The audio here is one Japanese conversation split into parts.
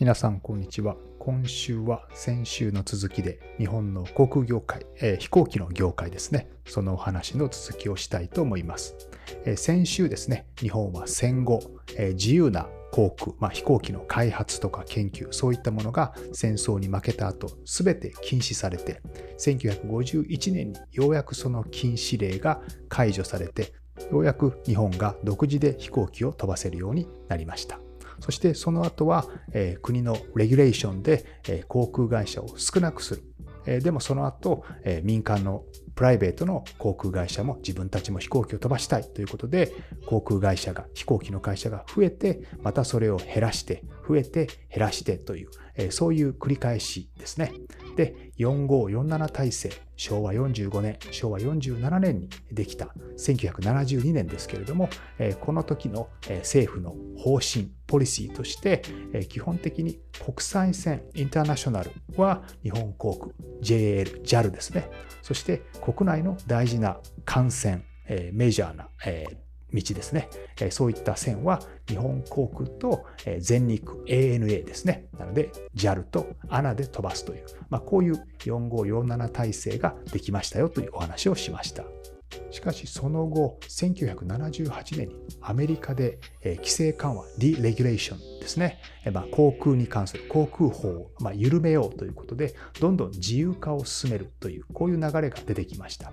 皆さんこんにちは。今週は先週の続きで日本の航空業界、えー、飛行機の業界ですね。そのお話の続きをしたいと思います、えー、先週ですね日本は戦後、えー、自由な航空、まあ、飛行機の開発とか研究そういったものが戦争に負けた後全て禁止されて1951年にようやくその禁止令が解除されてようやく日本が独自で飛行機を飛ばせるようになりました。そしてその後は、えー、国のレギュレーションで、えー、航空会社を少なくする。えー、でもその後、え民間のプライベートの航空会社も自分たちも飛行機を飛ばしたいということで航空会社が飛行機の会社が増えてまたそれを減らして増えて減らしてという、えそういう繰り返しですね。で4547体制昭和45年昭和47年にできた1972年ですけれども、えこの時の、え政府の方針ポリシーとして、え基本的に国際線インターナショナルは日本航空 JAL JAL ですねそして国内の大事な幹線、えメジャーな、え道ですね。そういった線は日本航空と全日空 ANA ですね。なので JAL と ANA で飛ばすという、まあ、こういう4547体制ができましたよというお話をしました。しかしその後、1978年にアメリカで規制緩和、ディレギュレーションですね、まあ、航空に関する航空法を緩めようということで、どんどん自由化を進めるという、こういう流れが出てきました。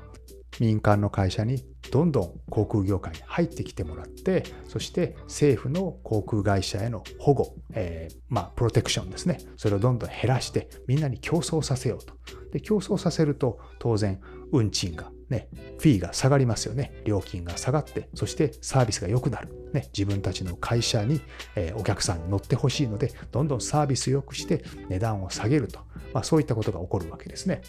民間の会社にどんどん航空業界に入ってきてもらってそして政府の航空会社への保護、えー、まあプロテクションですねそれをどんどん減らしてみんなに競争させようとで競争させると当然運賃がね、フィーが下がりますよね。料金が下がって、そしてサービスが良くなる。ね、自分たちの会社に、えー、お客さんに乗ってほしいので、どんどんサービス良くして値段を下げると。まあ、そういったことが起こるわけですね。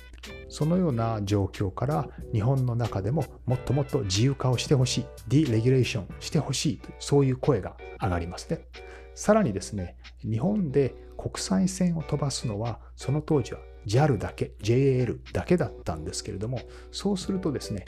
そのような状況から日本の中でももっともっと自由化をしてほしい、ディレギュレーションしてほしいと、そういう声が上がりますね。さらにですね、日本で国際線を飛ばすのは、その当時は JAL だけ、JAL だけだったんですけれども、そうするとですね、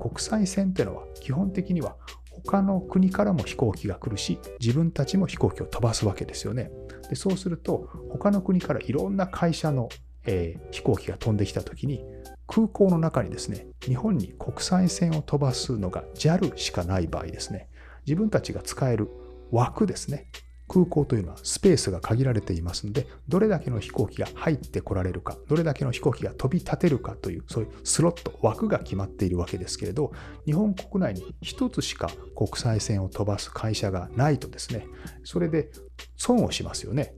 国際線っていうのは基本的には他の国からも飛行機が来るし、自分たちも飛行機を飛ばすわけですよね。でそうすると、他の国からいろんな会社の、えー、飛行機が飛んできたときに、空港の中にですね、日本に国際線を飛ばすのが JAL しかない場合ですね、自分たちが使える枠ですね、空港というのはスペースが限られていますので、どれだけの飛行機が入ってこられるか、どれだけの飛行機が飛び立てるかという、そういうスロット、枠が決まっているわけですけれど、日本国内に一つしか国際線を飛ばす会社がないとですね、それで損をしますよね。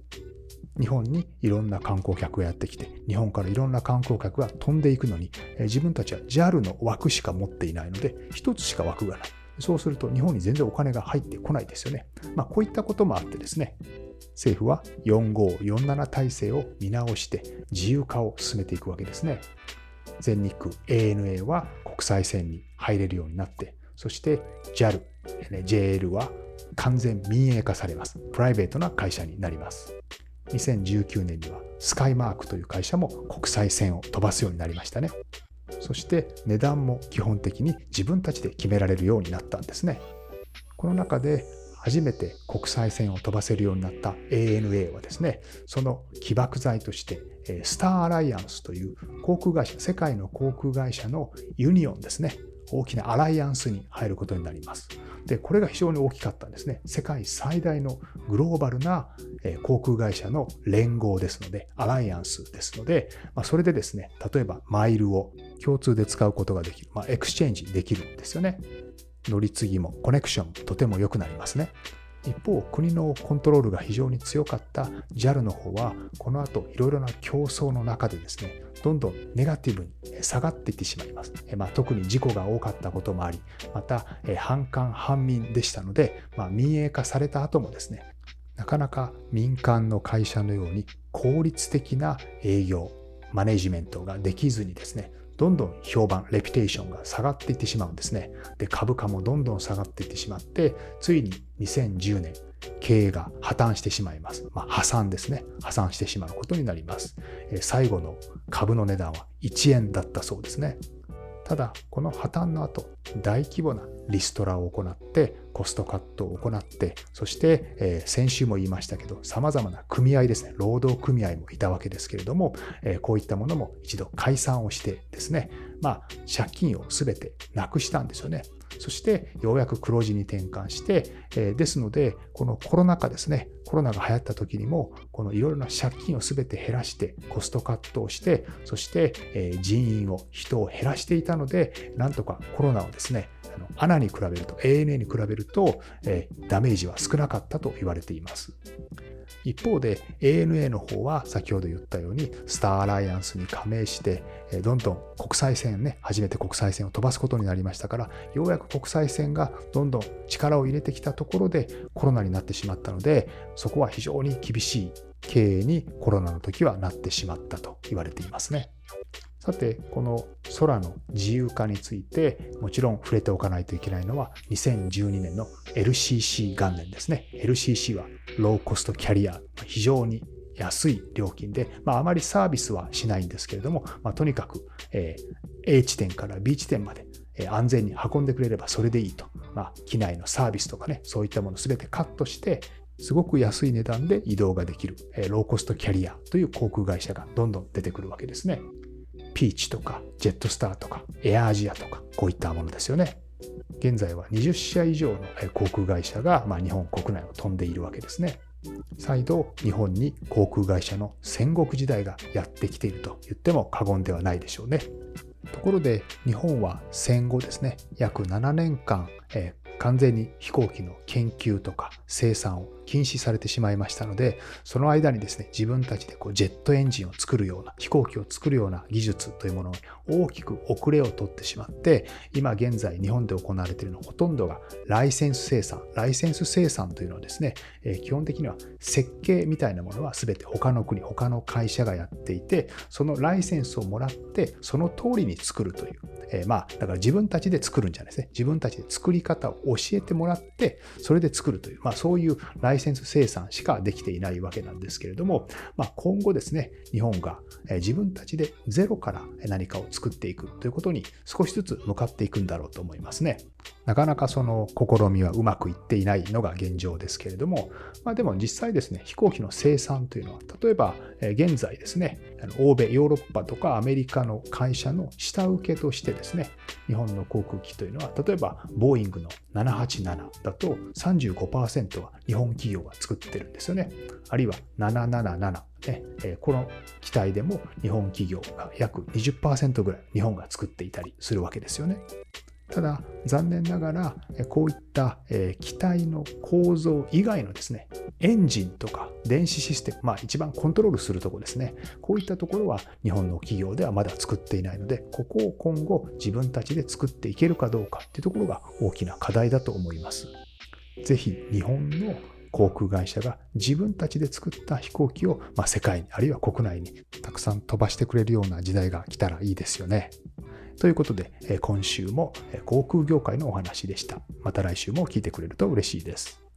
日本にいろんな観光客がやってきて、日本からいろんな観光客が飛んでいくのに、自分たちは JAL の枠しか持っていないので、一つしか枠がない。そうすると日本に全然お金が入ってこないですよね。まあ、こういったこともあってですね、政府は4547体制を見直して自由化を進めていくわけですね。全日空 ANA は国際線に入れるようになって、そして JAL、JL は完全民営化されます。プライベートな会社になります。2019年にはスカイマークという会社も国際線を飛ばすようになりましたね。そして値段も基本的に自分たちで決められるようになったんですね。この中で初めて国際線を飛ばせるようになった ANA はですね、その起爆剤として、スターアライアンスという航空会社、世界の航空会社のユニオンですね、大きなアライアンスに入ることになります。で、これが非常に大きかったんですね。世界最大のグローバルな航空会社の連合ですので、アライアンスですので、まあ、それでですね、例えばマイルを共通で使うことができる、まあ、エクスチェンジできるんですよね。乗り継ぎもコネクションもとても良くなりますね。一方、国のコントロールが非常に強かった JAL の方は、この後いろいろな競争の中でですね、どんどんネガティブに下がっていってしまいます。まあ、特に事故が多かったこともあり、また反官反民でしたので、まあ、民営化された後もですね、なかなか民間の会社のように効率的な営業、マネジメントができずにですね、どんどん評判、レピュテーションが下がっていってしまうんですね。で、株価もどんどん下がっていってしまって、ついに2010年、経営が破綻してしまいます。まあ、破産ですね。破産してしまうことになります。最後の株の値段は1円だったそうですね。ただ、この破綻の後、大規模なリストラを行って、コストカットを行って、そして、えー、先週も言いましたけど、さまざまな組合ですね、労働組合もいたわけですけれども、えー、こういったものも一度解散をしてですね、まあ、借金をすべてなくしたんですよね。そしてようやく黒字に転換して、え、ですので、このコロナ禍ですね、コロナが流行った時にも、このいろいろな借金をすべて減らして、コストカットをして、そして、え、人員を、人を減らしていたので、なんとかコロナをですね、あのアナに比べると、ANA に比べると、え、ダメージは少なかったと言われています。一方で ANA の方は先ほど言ったようにスターアライアンスに加盟してどんどん国際線ね初めて国際線を飛ばすことになりましたからようやく国際線がどんどん力を入れてきたところでコロナになってしまったのでそこは非常に厳しい経営にコロナの時はなってしまったと言われていますね。さて、この空の自由化について、もちろん触れておかないといけないのは、2012年の LCC 元年ですね。LCC はローコストキャリア、非常に安い料金で、まあ、あまりサービスはしないんですけれども、まあ、とにかく、えー、A 地点から B 地点まで、安全に運んでくれればそれでいいと。まあ、機内のサービスとかね、そういったものすべてカットして、すごく安い値段で移動ができる、ローコストキャリアという航空会社がどんどん出てくるわけですね。ピーチとかジェットスターとかエアアジアとかこういったものですよね。現在は20社以上の航空会社が、まあ、日本国内を飛んでいるわけですね。再度日本に航空会社の戦国時代がやってきていると言っても過言ではないでしょうね。ところで日本は戦後ですね約7年間、えー、完全に飛行機の研究とか生産を禁止されてしまいましたので、その間にですね、自分たちでこうジェットエンジンを作るような、飛行機を作るような技術というものに大きく遅れを取ってしまって、今現在日本で行われているのほとんどがライセンス生産。ライセンス生産というのはですね、え、基本的には設計みたいなものは全て他の国、他の会社がやっていて、そのライセンスをもらって、その通りに作るという。えー、まあ、だから自分たちで作るんじゃないですね。自分たちで作り方を教えてもらって、それで作るという、まあそういうライセンスイセンス生産しかできていないわけなんですけれども、まあ、今後ですね、日本が自分たちでゼロから何かを作っていくということに少しずつ向かっていくんだろうと思いますね。なかなかその試みはうまくいっていないのが現状ですけれども、まあ、でも実際ですね、飛行機の生産というのは、例えば現在ですね、欧米、ヨーロッパとかアメリカの会社の下請けとしてですね、日本の航空機というのは、例えばボーイングの787だと35%は日本企業が作ってるんですよね。あるいは777、ね、この機体でも日本企業が約20%ぐらい日本が作っていたりするわけですよね。ただ残念ながらこういった機体の構造以外のですねエンジンとか電子システム、まあ一番コントロールするところですねこういったところは日本の企業ではまだ作っていないのでここを今後自分たちで作っていけるかどうかっていうところが大きな課題だと思いますぜひ日本の航空会社が自分たちで作った飛行機を、まあ、世界にあるいは国内にたくさん飛ばしてくれるような時代が来たらいいですよね。ということで、今週も航空業界のお話でした。また来週も聞いてくれると嬉しいです。